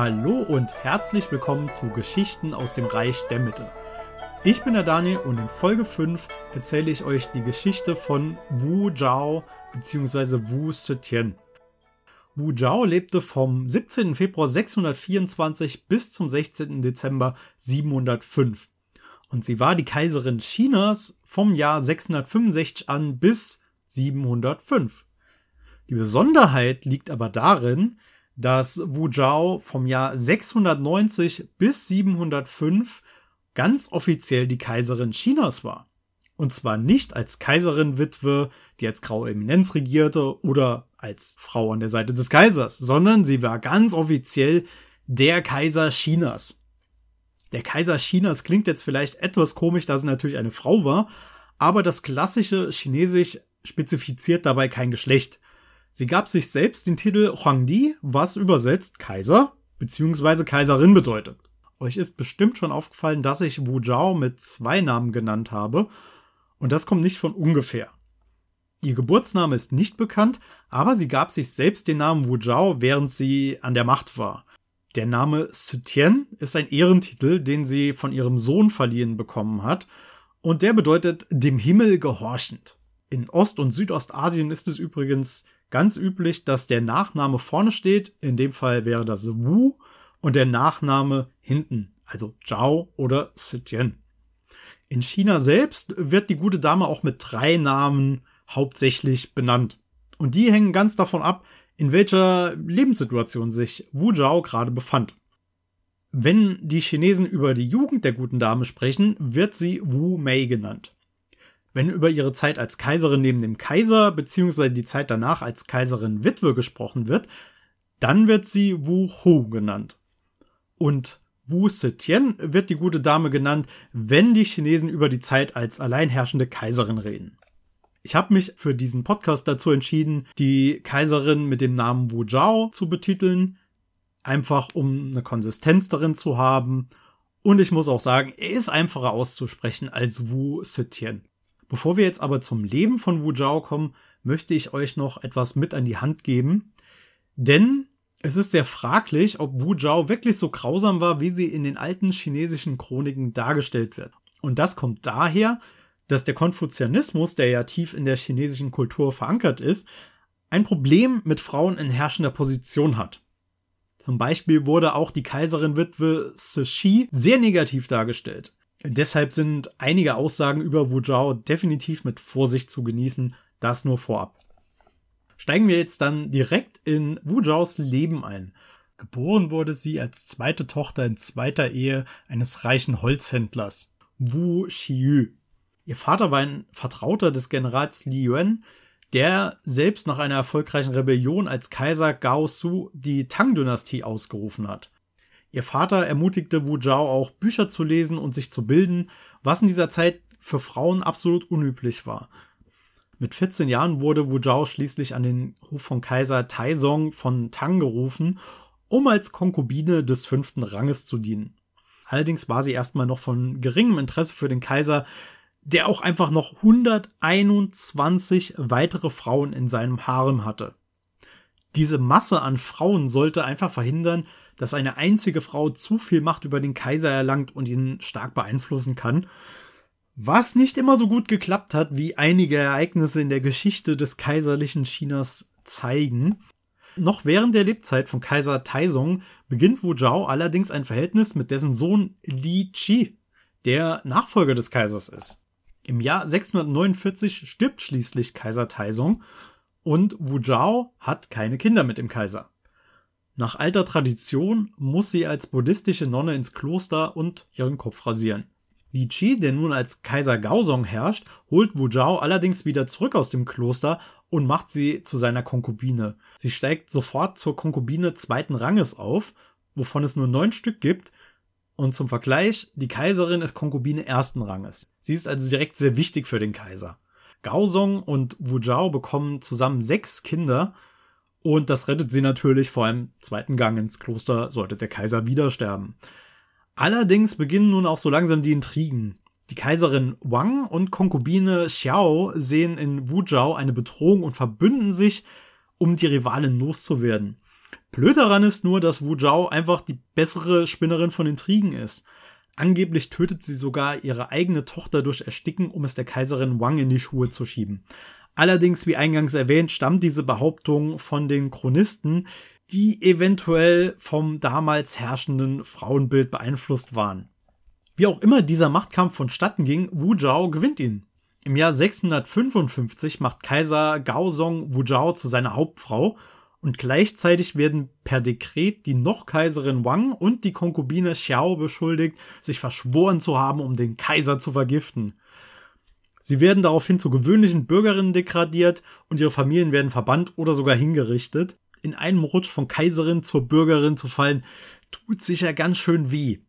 Hallo und herzlich willkommen zu Geschichten aus dem Reich der Mitte. Ich bin der Daniel und in Folge 5 erzähle ich euch die Geschichte von Wu Zhao bzw. Wu Zetian. Wu Zhao lebte vom 17. Februar 624 bis zum 16. Dezember 705. Und sie war die Kaiserin Chinas vom Jahr 665 an bis 705. Die Besonderheit liegt aber darin, dass Wu Zhao vom Jahr 690 bis 705 ganz offiziell die Kaiserin Chinas war. Und zwar nicht als Kaiserin-Witwe, die als graue Eminenz regierte oder als Frau an der Seite des Kaisers, sondern sie war ganz offiziell der Kaiser Chinas. Der Kaiser Chinas klingt jetzt vielleicht etwas komisch, da sie natürlich eine Frau war, aber das klassische Chinesisch spezifiziert dabei kein Geschlecht. Sie gab sich selbst den Titel Huangdi, was übersetzt Kaiser bzw. Kaiserin bedeutet. Euch ist bestimmt schon aufgefallen, dass ich Wu Zhao mit zwei Namen genannt habe. Und das kommt nicht von ungefähr. Ihr Geburtsname ist nicht bekannt, aber sie gab sich selbst den Namen Wu Zhao, während sie an der Macht war. Der Name Sutien ist ein Ehrentitel, den sie von ihrem Sohn verliehen bekommen hat, und der bedeutet dem Himmel gehorchend. In Ost- und Südostasien ist es übrigens ganz üblich, dass der Nachname vorne steht. In dem Fall wäre das Wu und der Nachname hinten, also Zhao oder Sitian. In China selbst wird die gute Dame auch mit drei Namen hauptsächlich benannt. Und die hängen ganz davon ab, in welcher Lebenssituation sich Wu Zhao gerade befand. Wenn die Chinesen über die Jugend der guten Dame sprechen, wird sie Wu Mei genannt. Wenn über ihre Zeit als Kaiserin neben dem Kaiser bzw. die Zeit danach als Kaiserin Witwe gesprochen wird, dann wird sie Wu Hu genannt. Und Wu Zetian wird die gute Dame genannt, wenn die Chinesen über die Zeit als alleinherrschende Kaiserin reden. Ich habe mich für diesen Podcast dazu entschieden, die Kaiserin mit dem Namen Wu Zhao zu betiteln, einfach um eine Konsistenz darin zu haben. Und ich muss auch sagen, er ist einfacher auszusprechen als Wu Zetian. Bevor wir jetzt aber zum Leben von Wu Zhao kommen, möchte ich euch noch etwas mit an die Hand geben. Denn es ist sehr fraglich, ob Wu Zhao wirklich so grausam war, wie sie in den alten chinesischen Chroniken dargestellt wird. Und das kommt daher, dass der Konfuzianismus, der ja tief in der chinesischen Kultur verankert ist, ein Problem mit Frauen in herrschender Position hat. Zum Beispiel wurde auch die Kaiserin-Witwe Cixi sehr negativ dargestellt. Deshalb sind einige Aussagen über Wu Zhao definitiv mit Vorsicht zu genießen, das nur vorab. Steigen wir jetzt dann direkt in Wu Zhaos Leben ein. Geboren wurde sie als zweite Tochter in zweiter Ehe eines reichen Holzhändlers, Wu Xiyu. Ihr Vater war ein Vertrauter des Generals Li Yuan, der selbst nach einer erfolgreichen Rebellion als Kaiser Gao Su die Tang-Dynastie ausgerufen hat. Ihr Vater ermutigte Wu Zhao auch Bücher zu lesen und sich zu bilden, was in dieser Zeit für Frauen absolut unüblich war. Mit 14 Jahren wurde Wu Zhao schließlich an den Hof von Kaiser Taizong von Tang gerufen, um als Konkubine des fünften Ranges zu dienen. Allerdings war sie erstmal noch von geringem Interesse für den Kaiser, der auch einfach noch 121 weitere Frauen in seinem Harem hatte. Diese Masse an Frauen sollte einfach verhindern, dass eine einzige Frau zu viel Macht über den Kaiser erlangt und ihn stark beeinflussen kann. Was nicht immer so gut geklappt hat, wie einige Ereignisse in der Geschichte des kaiserlichen Chinas zeigen. Noch während der Lebzeit von Kaiser Taizong beginnt Wu Zhao allerdings ein Verhältnis mit dessen Sohn Li Qi, der Nachfolger des Kaisers ist. Im Jahr 649 stirbt schließlich Kaiser Taizong und Wu Zhao hat keine Kinder mit dem Kaiser. Nach alter Tradition muss sie als buddhistische Nonne ins Kloster und ihren Kopf rasieren. Li Qi, der nun als Kaiser Gaozong herrscht, holt Wu Zhao allerdings wieder zurück aus dem Kloster und macht sie zu seiner Konkubine. Sie steigt sofort zur Konkubine zweiten Ranges auf, wovon es nur neun Stück gibt. Und zum Vergleich, die Kaiserin ist Konkubine ersten Ranges. Sie ist also direkt sehr wichtig für den Kaiser. Gaozong und Wu Zhao bekommen zusammen sechs Kinder und das rettet sie natürlich vor einem zweiten Gang ins Kloster, sollte der Kaiser wieder sterben. Allerdings beginnen nun auch so langsam die Intrigen. Die Kaiserin Wang und Konkubine Xiao sehen in Wu Zhao eine Bedrohung und verbünden sich, um die Rivalen loszuwerden. Blöd daran ist nur, dass Wu Zhao einfach die bessere Spinnerin von Intrigen ist. Angeblich tötet sie sogar ihre eigene Tochter durch Ersticken, um es der Kaiserin Wang in die Schuhe zu schieben. Allerdings, wie eingangs erwähnt, stammt diese Behauptung von den Chronisten, die eventuell vom damals herrschenden Frauenbild beeinflusst waren. Wie auch immer dieser Machtkampf vonstatten ging, Wu Zhao gewinnt ihn. Im Jahr 655 macht Kaiser Gaozong Wu Zhao zu seiner Hauptfrau und gleichzeitig werden per Dekret die noch Kaiserin Wang und die Konkubine Xiao beschuldigt, sich verschworen zu haben, um den Kaiser zu vergiften. Sie werden daraufhin zu gewöhnlichen Bürgerinnen degradiert und ihre Familien werden verbannt oder sogar hingerichtet. In einem Rutsch von Kaiserin zur Bürgerin zu fallen, tut sicher ganz schön weh.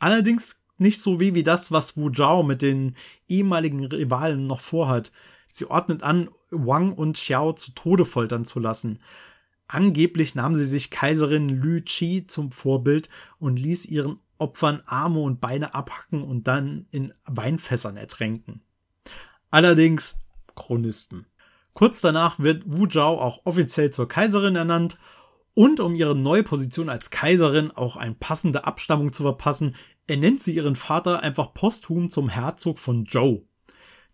Allerdings nicht so weh wie das, was Wu Zhao mit den ehemaligen Rivalen noch vorhat. Sie ordnet an, Wang und Xiao zu Tode foltern zu lassen. Angeblich nahm sie sich Kaiserin Lü Qi zum Vorbild und ließ ihren Opfern Arme und Beine abhacken und dann in Weinfässern ertränken. Allerdings Chronisten. Kurz danach wird Wu Zhao auch offiziell zur Kaiserin ernannt und um ihre neue Position als Kaiserin auch eine passende Abstammung zu verpassen, ernennt sie ihren Vater einfach posthum zum Herzog von Zhou.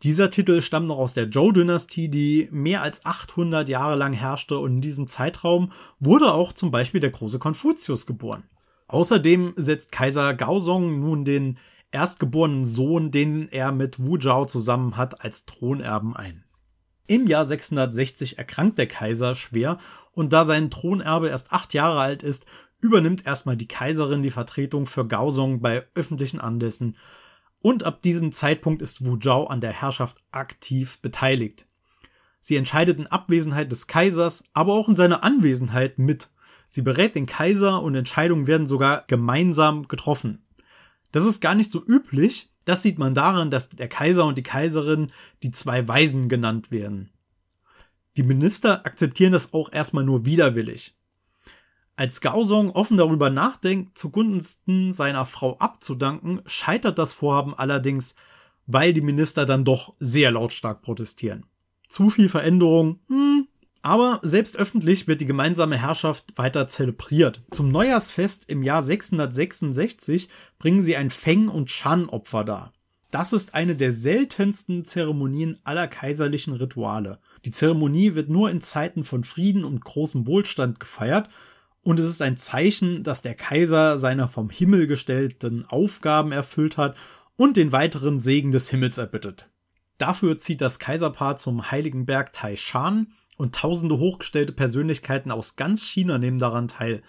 Dieser Titel stammt noch aus der Zhou-Dynastie, die mehr als 800 Jahre lang herrschte und in diesem Zeitraum wurde auch zum Beispiel der große Konfuzius geboren. Außerdem setzt Kaiser Gaozong nun den erstgeborenen Sohn, den er mit Wu Zhao zusammen hat, als Thronerben ein. Im Jahr 660 erkrankt der Kaiser schwer und da sein Thronerbe erst acht Jahre alt ist, übernimmt erstmal die Kaiserin die Vertretung für Gaozong bei öffentlichen Anlässen und ab diesem Zeitpunkt ist Wu Zhao an der Herrschaft aktiv beteiligt. Sie entscheidet in Abwesenheit des Kaisers, aber auch in seiner Anwesenheit mit. Sie berät den Kaiser und Entscheidungen werden sogar gemeinsam getroffen. Das ist gar nicht so üblich. Das sieht man daran, dass der Kaiser und die Kaiserin die zwei Weisen genannt werden. Die Minister akzeptieren das auch erstmal nur widerwillig. Als Gaozong offen darüber nachdenkt, zugunsten seiner Frau abzudanken, scheitert das Vorhaben allerdings, weil die Minister dann doch sehr lautstark protestieren. Zu viel Veränderung, hm, aber selbst öffentlich wird die gemeinsame Herrschaft weiter zelebriert. Zum Neujahrsfest im Jahr 666 bringen sie ein Feng- und Shan-Opfer dar. Das ist eine der seltensten Zeremonien aller kaiserlichen Rituale. Die Zeremonie wird nur in Zeiten von Frieden und großem Wohlstand gefeiert und es ist ein Zeichen, dass der Kaiser seine vom Himmel gestellten Aufgaben erfüllt hat und den weiteren Segen des Himmels erbittet. Dafür zieht das Kaiserpaar zum heiligen Berg Taishan und tausende hochgestellte Persönlichkeiten aus ganz China nehmen daran teil.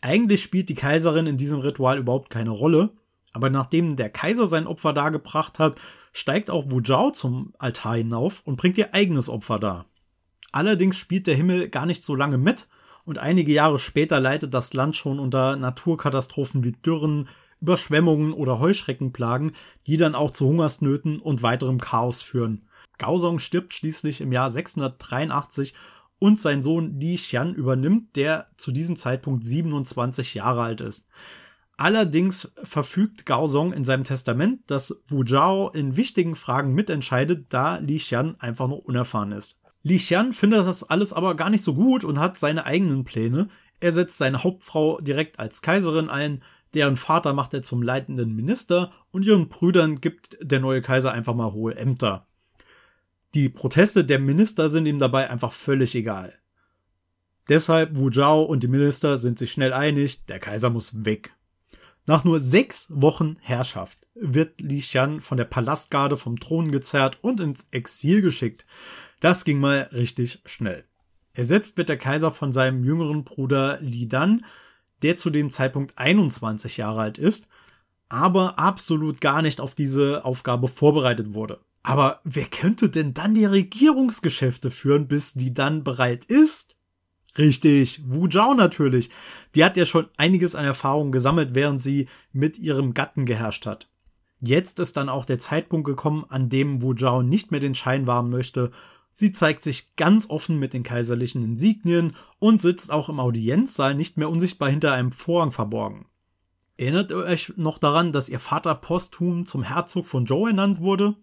Eigentlich spielt die Kaiserin in diesem Ritual überhaupt keine Rolle, aber nachdem der Kaiser sein Opfer dargebracht hat, steigt auch Wu Zhao zum Altar hinauf und bringt ihr eigenes Opfer dar. Allerdings spielt der Himmel gar nicht so lange mit und einige Jahre später leidet das Land schon unter Naturkatastrophen wie Dürren, Überschwemmungen oder Heuschreckenplagen, die dann auch zu Hungersnöten und weiterem Chaos führen. Gaozong stirbt schließlich im Jahr 683 und sein Sohn Li Xian übernimmt, der zu diesem Zeitpunkt 27 Jahre alt ist. Allerdings verfügt Gaozong in seinem Testament, dass Wu Zhao in wichtigen Fragen mitentscheidet, da Li Xian einfach noch unerfahren ist. Li Xian findet das alles aber gar nicht so gut und hat seine eigenen Pläne. Er setzt seine Hauptfrau direkt als Kaiserin ein, deren Vater macht er zum leitenden Minister und ihren Brüdern gibt der neue Kaiser einfach mal hohe Ämter. Die Proteste der Minister sind ihm dabei einfach völlig egal. Deshalb Wu Zhao und die Minister sind sich schnell einig, der Kaiser muss weg. Nach nur sechs Wochen Herrschaft wird Li Xian von der Palastgarde vom Thron gezerrt und ins Exil geschickt. Das ging mal richtig schnell. Ersetzt wird der Kaiser von seinem jüngeren Bruder Li Dan, der zu dem Zeitpunkt 21 Jahre alt ist, aber absolut gar nicht auf diese Aufgabe vorbereitet wurde. Aber wer könnte denn dann die Regierungsgeschäfte führen, bis die dann bereit ist? Richtig, Wu Zhao natürlich. Die hat ja schon einiges an Erfahrung gesammelt, während sie mit ihrem Gatten geherrscht hat. Jetzt ist dann auch der Zeitpunkt gekommen, an dem Wu Zhao nicht mehr den Schein wahren möchte Sie zeigt sich ganz offen mit den kaiserlichen Insignien und sitzt auch im Audienzsaal nicht mehr unsichtbar hinter einem Vorhang verborgen. Erinnert ihr euch noch daran, dass ihr Vater posthum zum Herzog von Zhou ernannt wurde?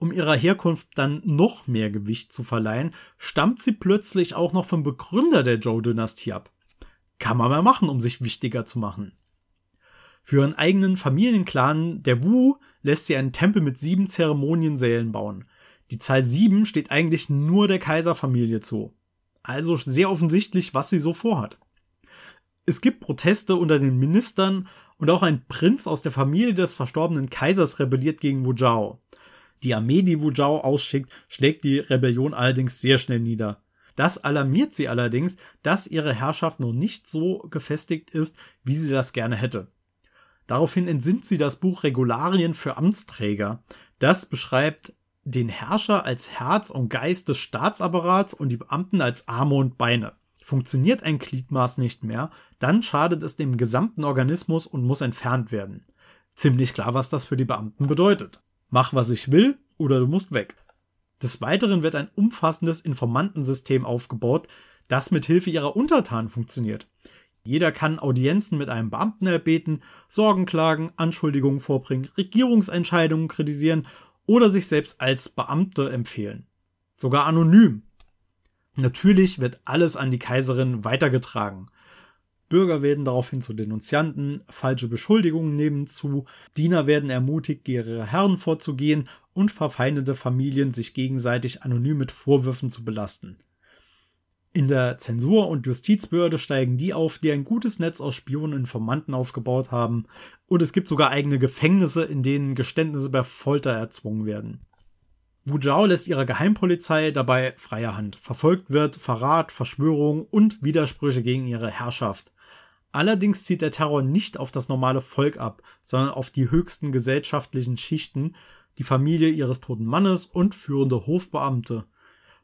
Um ihrer Herkunft dann noch mehr Gewicht zu verleihen, stammt sie plötzlich auch noch vom Begründer der Zhou-Dynastie ab. Kann man mal machen, um sich wichtiger zu machen. Für ihren eigenen Familienclan, der Wu, lässt sie einen Tempel mit sieben Zeremoniensälen bauen. Die Zahl sieben steht eigentlich nur der Kaiserfamilie zu. Also sehr offensichtlich, was sie so vorhat. Es gibt Proteste unter den Ministern und auch ein Prinz aus der Familie des verstorbenen Kaisers rebelliert gegen Wu Zhao. Die Armee, die Wu Zhao ausschickt, schlägt die Rebellion allerdings sehr schnell nieder. Das alarmiert sie allerdings, dass ihre Herrschaft noch nicht so gefestigt ist, wie sie das gerne hätte. Daraufhin entsinnt sie das Buch Regularien für Amtsträger. Das beschreibt den Herrscher als Herz und Geist des Staatsapparats und die Beamten als Arme und Beine. Funktioniert ein Gliedmaß nicht mehr, dann schadet es dem gesamten Organismus und muss entfernt werden. Ziemlich klar, was das für die Beamten bedeutet. Mach, was ich will, oder du musst weg. Des Weiteren wird ein umfassendes Informantensystem aufgebaut, das mit Hilfe ihrer Untertanen funktioniert. Jeder kann Audienzen mit einem Beamten erbeten, Sorgen klagen, Anschuldigungen vorbringen, Regierungsentscheidungen kritisieren oder sich selbst als Beamte empfehlen. Sogar anonym. Natürlich wird alles an die Kaiserin weitergetragen. Bürger werden daraufhin zu Denunzianten, falsche Beschuldigungen nehmen zu, Diener werden ermutigt, gegen ihre Herren vorzugehen und verfeindete Familien sich gegenseitig anonym mit Vorwürfen zu belasten. In der Zensur- und Justizbehörde steigen die auf, die ein gutes Netz aus Spionen und Informanten aufgebaut haben, und es gibt sogar eigene Gefängnisse, in denen Geständnisse per Folter erzwungen werden. Wu Zhao lässt ihrer Geheimpolizei dabei freie Hand. Verfolgt wird Verrat, Verschwörung und Widersprüche gegen ihre Herrschaft. Allerdings zieht der Terror nicht auf das normale Volk ab, sondern auf die höchsten gesellschaftlichen Schichten, die Familie ihres toten Mannes und führende Hofbeamte.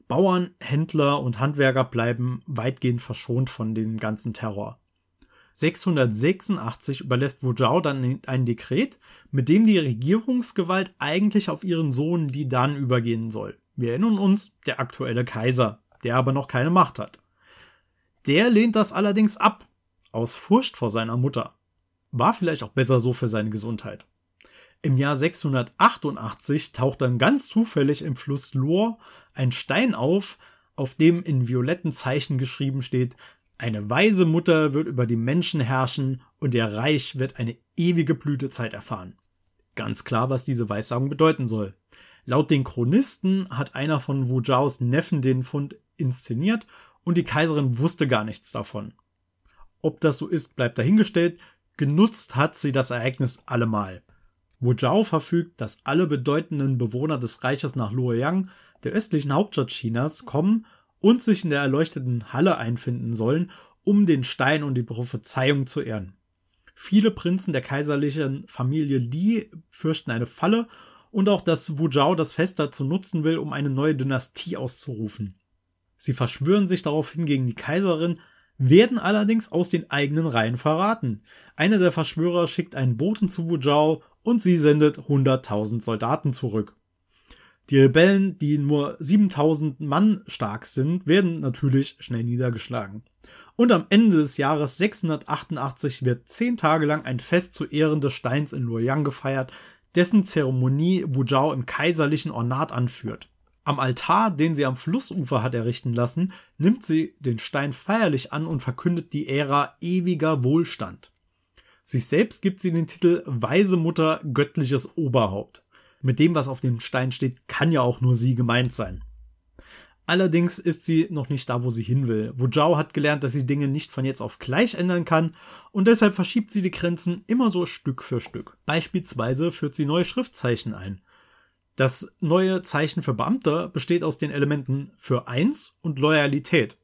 Bauern, Händler und Handwerker bleiben weitgehend verschont von diesem ganzen Terror. 686 überlässt Wu Zhao dann ein Dekret, mit dem die Regierungsgewalt eigentlich auf ihren Sohn Li Dan übergehen soll. Wir erinnern uns, der aktuelle Kaiser, der aber noch keine Macht hat. Der lehnt das allerdings ab, aus Furcht vor seiner Mutter. War vielleicht auch besser so für seine Gesundheit. Im Jahr 688 taucht dann ganz zufällig im Fluss Lohr ein Stein auf, auf dem in violetten Zeichen geschrieben steht, eine weise Mutter wird über die Menschen herrschen und der Reich wird eine ewige Blütezeit erfahren. Ganz klar, was diese Weissagung bedeuten soll. Laut den Chronisten hat einer von Wu Zhaos Neffen den Fund inszeniert und die Kaiserin wusste gar nichts davon. Ob das so ist, bleibt dahingestellt. Genutzt hat sie das Ereignis allemal. Wu Zhao verfügt, dass alle bedeutenden Bewohner des Reiches nach Luoyang, der östlichen Hauptstadt Chinas, kommen und sich in der erleuchteten Halle einfinden sollen, um den Stein und die Prophezeiung zu ehren. Viele Prinzen der kaiserlichen Familie Li fürchten eine Falle und auch, dass Wu Zhao das Fest dazu nutzen will, um eine neue Dynastie auszurufen. Sie verschwören sich daraufhin gegen die Kaiserin, werden allerdings aus den eigenen Reihen verraten. Einer der Verschwörer schickt einen Boten zu Wu und sie sendet 100.000 Soldaten zurück. Die Rebellen, die nur 7000 Mann stark sind, werden natürlich schnell niedergeschlagen. Und am Ende des Jahres 688 wird zehn Tage lang ein Fest zu Ehren des Steins in Luoyang gefeiert, dessen Zeremonie Wu im kaiserlichen Ornat anführt. Am Altar, den sie am Flussufer hat errichten lassen, nimmt sie den Stein feierlich an und verkündet die Ära ewiger Wohlstand. Sich selbst gibt sie den Titel Weise Mutter, göttliches Oberhaupt mit dem, was auf dem Stein steht, kann ja auch nur sie gemeint sein. Allerdings ist sie noch nicht da, wo sie hin will. Wu Zhao hat gelernt, dass sie Dinge nicht von jetzt auf gleich ändern kann und deshalb verschiebt sie die Grenzen immer so Stück für Stück. Beispielsweise führt sie neue Schriftzeichen ein. Das neue Zeichen für Beamte besteht aus den Elementen für eins und Loyalität.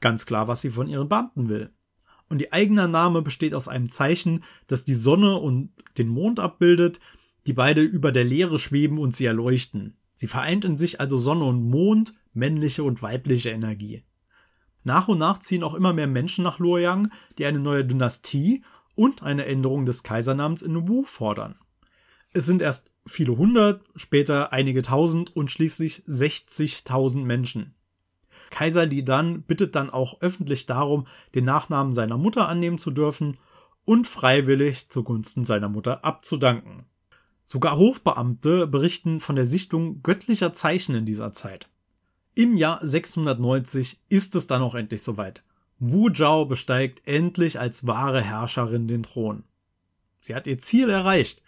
Ganz klar, was sie von ihren Beamten will. Und die eigene Name besteht aus einem Zeichen, das die Sonne und den Mond abbildet, die beide über der Leere schweben und sie erleuchten. Sie vereint in sich also Sonne und Mond, männliche und weibliche Energie. Nach und nach ziehen auch immer mehr Menschen nach Luoyang, die eine neue Dynastie und eine Änderung des Kaisernamens in Wu fordern. Es sind erst viele hundert, später einige tausend und schließlich 60.000 Menschen. Kaiser Li Dan bittet dann auch öffentlich darum, den Nachnamen seiner Mutter annehmen zu dürfen und freiwillig zugunsten seiner Mutter abzudanken. Sogar Hofbeamte berichten von der Sichtung göttlicher Zeichen in dieser Zeit. Im Jahr 690 ist es dann auch endlich soweit. Wu Zhao besteigt endlich als wahre Herrscherin den Thron. Sie hat ihr Ziel erreicht.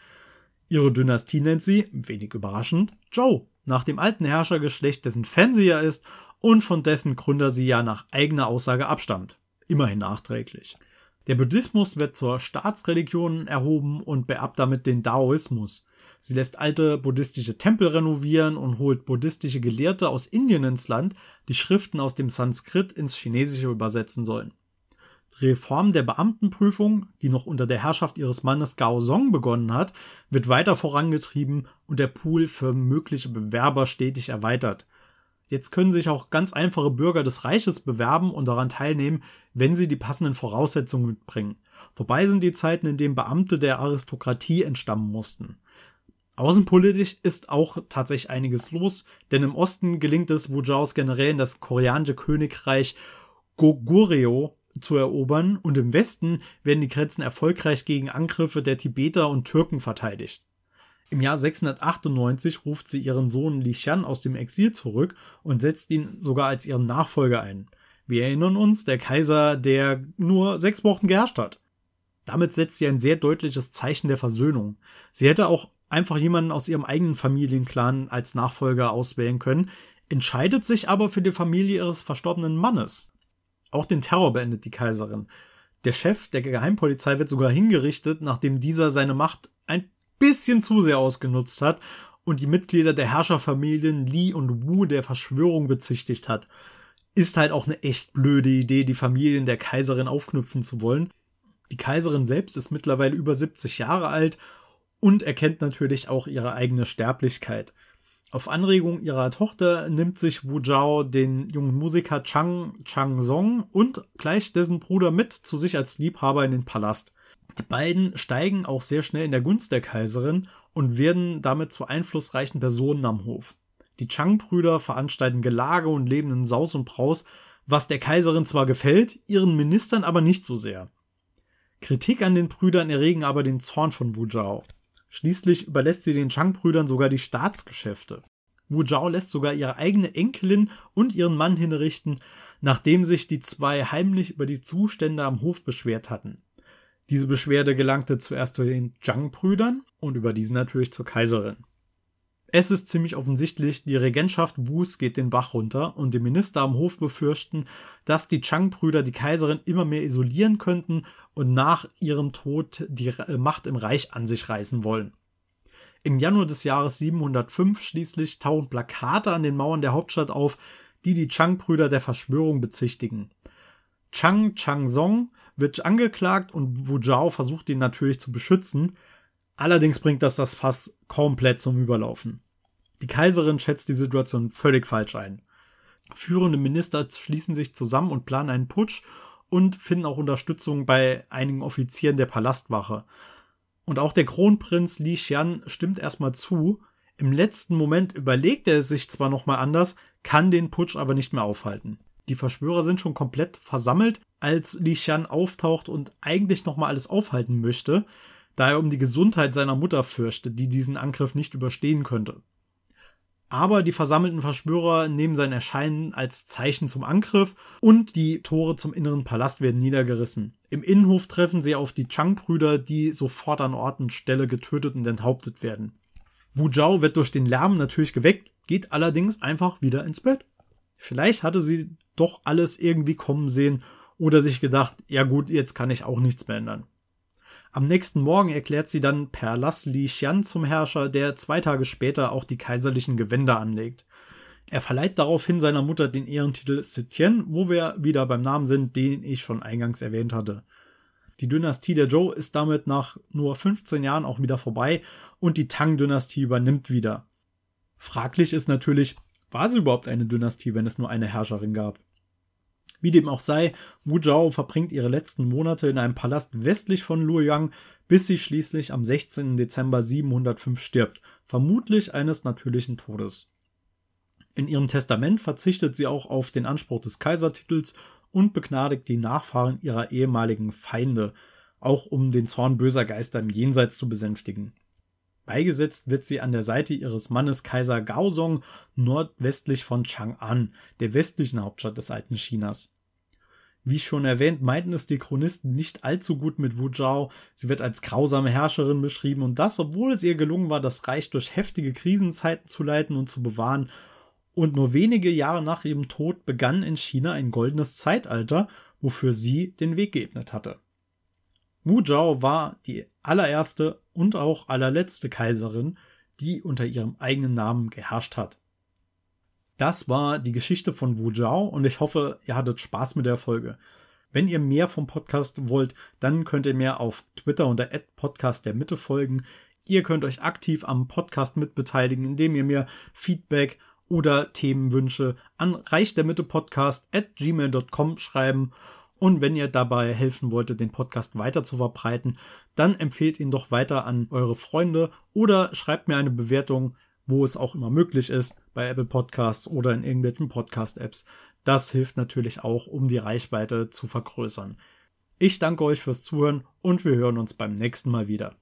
Ihre Dynastie nennt sie, wenig überraschend, Zhou, nach dem alten Herrschergeschlecht, dessen Fan sie ja ist und von dessen Gründer sie ja nach eigener Aussage abstammt. Immerhin nachträglich. Der Buddhismus wird zur Staatsreligion erhoben und beerbt damit den Daoismus. Sie lässt alte buddhistische Tempel renovieren und holt buddhistische Gelehrte aus Indien ins Land, die Schriften aus dem Sanskrit ins Chinesische übersetzen sollen. Reform der Beamtenprüfung, die noch unter der Herrschaft ihres Mannes Gao Song begonnen hat, wird weiter vorangetrieben und der Pool für mögliche Bewerber stetig erweitert. Jetzt können sich auch ganz einfache Bürger des Reiches bewerben und daran teilnehmen, wenn sie die passenden Voraussetzungen mitbringen. Vorbei sind die Zeiten, in denen Beamte der Aristokratie entstammen mussten. Außenpolitisch ist auch tatsächlich einiges los, denn im Osten gelingt es Wujaos Generälen, das koreanische Königreich Goguryeo zu erobern und im Westen werden die Grenzen erfolgreich gegen Angriffe der Tibeter und Türken verteidigt. Im Jahr 698 ruft sie ihren Sohn Li Xian aus dem Exil zurück und setzt ihn sogar als ihren Nachfolger ein. Wir erinnern uns, der Kaiser, der nur sechs Wochen geherrscht hat. Damit setzt sie ein sehr deutliches Zeichen der Versöhnung. Sie hätte auch einfach jemanden aus ihrem eigenen Familienclan als Nachfolger auswählen können, entscheidet sich aber für die Familie ihres verstorbenen Mannes. Auch den Terror beendet die Kaiserin. Der Chef der Geheimpolizei wird sogar hingerichtet, nachdem dieser seine Macht ein bisschen zu sehr ausgenutzt hat und die Mitglieder der Herrscherfamilien Li und Wu der Verschwörung bezichtigt hat. Ist halt auch eine echt blöde Idee, die Familien der Kaiserin aufknüpfen zu wollen. Die Kaiserin selbst ist mittlerweile über 70 Jahre alt und erkennt natürlich auch ihre eigene Sterblichkeit. Auf Anregung ihrer Tochter nimmt sich Wu Zhao den jungen Musiker Chang Chang Song und gleich dessen Bruder mit zu sich als Liebhaber in den Palast. Die beiden steigen auch sehr schnell in der Gunst der Kaiserin und werden damit zu einflussreichen Personen am Hof. Die Chang-Brüder veranstalten Gelage und leben in Saus und Braus, was der Kaiserin zwar gefällt, ihren Ministern aber nicht so sehr. Kritik an den Brüdern erregen aber den Zorn von Wu Zhao. Schließlich überlässt sie den Chang-Brüdern sogar die Staatsgeschäfte. Wu Zhao lässt sogar ihre eigene Enkelin und ihren Mann hinrichten, nachdem sich die zwei heimlich über die Zustände am Hof beschwert hatten. Diese Beschwerde gelangte zuerst zu den Zhang-Brüdern und über diese natürlich zur Kaiserin. Es ist ziemlich offensichtlich, die Regentschaft Wus geht den Bach runter und die Minister am Hof befürchten, dass die Chang-Brüder die Kaiserin immer mehr isolieren könnten und nach ihrem Tod die Macht im Reich an sich reißen wollen. Im Januar des Jahres 705 schließlich tauchen Plakate an den Mauern der Hauptstadt auf, die die Chang-Brüder der Verschwörung bezichtigen. Chang Chang-song wird angeklagt und Wu Zhao versucht ihn natürlich zu beschützen, Allerdings bringt das das Fass komplett zum Überlaufen. Die Kaiserin schätzt die Situation völlig falsch ein. Führende Minister schließen sich zusammen und planen einen Putsch und finden auch Unterstützung bei einigen Offizieren der Palastwache. Und auch der Kronprinz Li Xian stimmt erstmal zu. Im letzten Moment überlegt er es sich zwar nochmal anders, kann den Putsch aber nicht mehr aufhalten. Die Verschwörer sind schon komplett versammelt, als Li Xian auftaucht und eigentlich nochmal alles aufhalten möchte da er um die Gesundheit seiner Mutter fürchtet, die diesen Angriff nicht überstehen könnte. Aber die versammelten Verschwörer nehmen sein Erscheinen als Zeichen zum Angriff und die Tore zum inneren Palast werden niedergerissen. Im Innenhof treffen sie auf die Chang-Brüder, die sofort an Ort und Stelle getötet und enthauptet werden. Wu Zhao wird durch den Lärm natürlich geweckt, geht allerdings einfach wieder ins Bett. Vielleicht hatte sie doch alles irgendwie kommen sehen oder sich gedacht, ja gut, jetzt kann ich auch nichts mehr ändern. Am nächsten Morgen erklärt sie dann per Lass Li Xian zum Herrscher, der zwei Tage später auch die kaiserlichen Gewänder anlegt. Er verleiht daraufhin seiner Mutter den Ehrentitel Zetian, wo wir wieder beim Namen sind, den ich schon eingangs erwähnt hatte. Die Dynastie der Zhou ist damit nach nur 15 Jahren auch wieder vorbei und die Tang-Dynastie übernimmt wieder. Fraglich ist natürlich, war es überhaupt eine Dynastie, wenn es nur eine Herrscherin gab? Wie dem auch sei, Wu Zhao verbringt ihre letzten Monate in einem Palast westlich von Luoyang, bis sie schließlich am 16. Dezember 705 stirbt, vermutlich eines natürlichen Todes. In ihrem Testament verzichtet sie auch auf den Anspruch des Kaisertitels und begnadigt die Nachfahren ihrer ehemaligen Feinde, auch um den Zorn böser Geister im Jenseits zu besänftigen. Beigesetzt wird sie an der Seite ihres Mannes Kaiser Gaozong nordwestlich von Chang'an, der westlichen Hauptstadt des alten Chinas. Wie schon erwähnt, meinten es die Chronisten nicht allzu gut mit Wu Zhao. Sie wird als grausame Herrscherin beschrieben und das, obwohl es ihr gelungen war, das Reich durch heftige Krisenzeiten zu leiten und zu bewahren. Und nur wenige Jahre nach ihrem Tod begann in China ein goldenes Zeitalter, wofür sie den Weg geebnet hatte. Wu Zhao war die allererste und auch allerletzte Kaiserin, die unter ihrem eigenen Namen geherrscht hat. Das war die Geschichte von Wu Zhao und ich hoffe, ihr hattet Spaß mit der Folge. Wenn ihr mehr vom Podcast wollt, dann könnt ihr mir auf Twitter unter Podcast der Mitte folgen. Ihr könnt euch aktiv am Podcast mitbeteiligen, indem ihr mir Feedback oder Themenwünsche an reichdermittepodcast at gmail.com schreiben. Und wenn ihr dabei helfen wolltet, den Podcast weiter zu verbreiten, dann empfehlt ihn doch weiter an eure Freunde oder schreibt mir eine Bewertung wo es auch immer möglich ist, bei Apple Podcasts oder in irgendwelchen Podcast-Apps. Das hilft natürlich auch, um die Reichweite zu vergrößern. Ich danke euch fürs Zuhören und wir hören uns beim nächsten Mal wieder.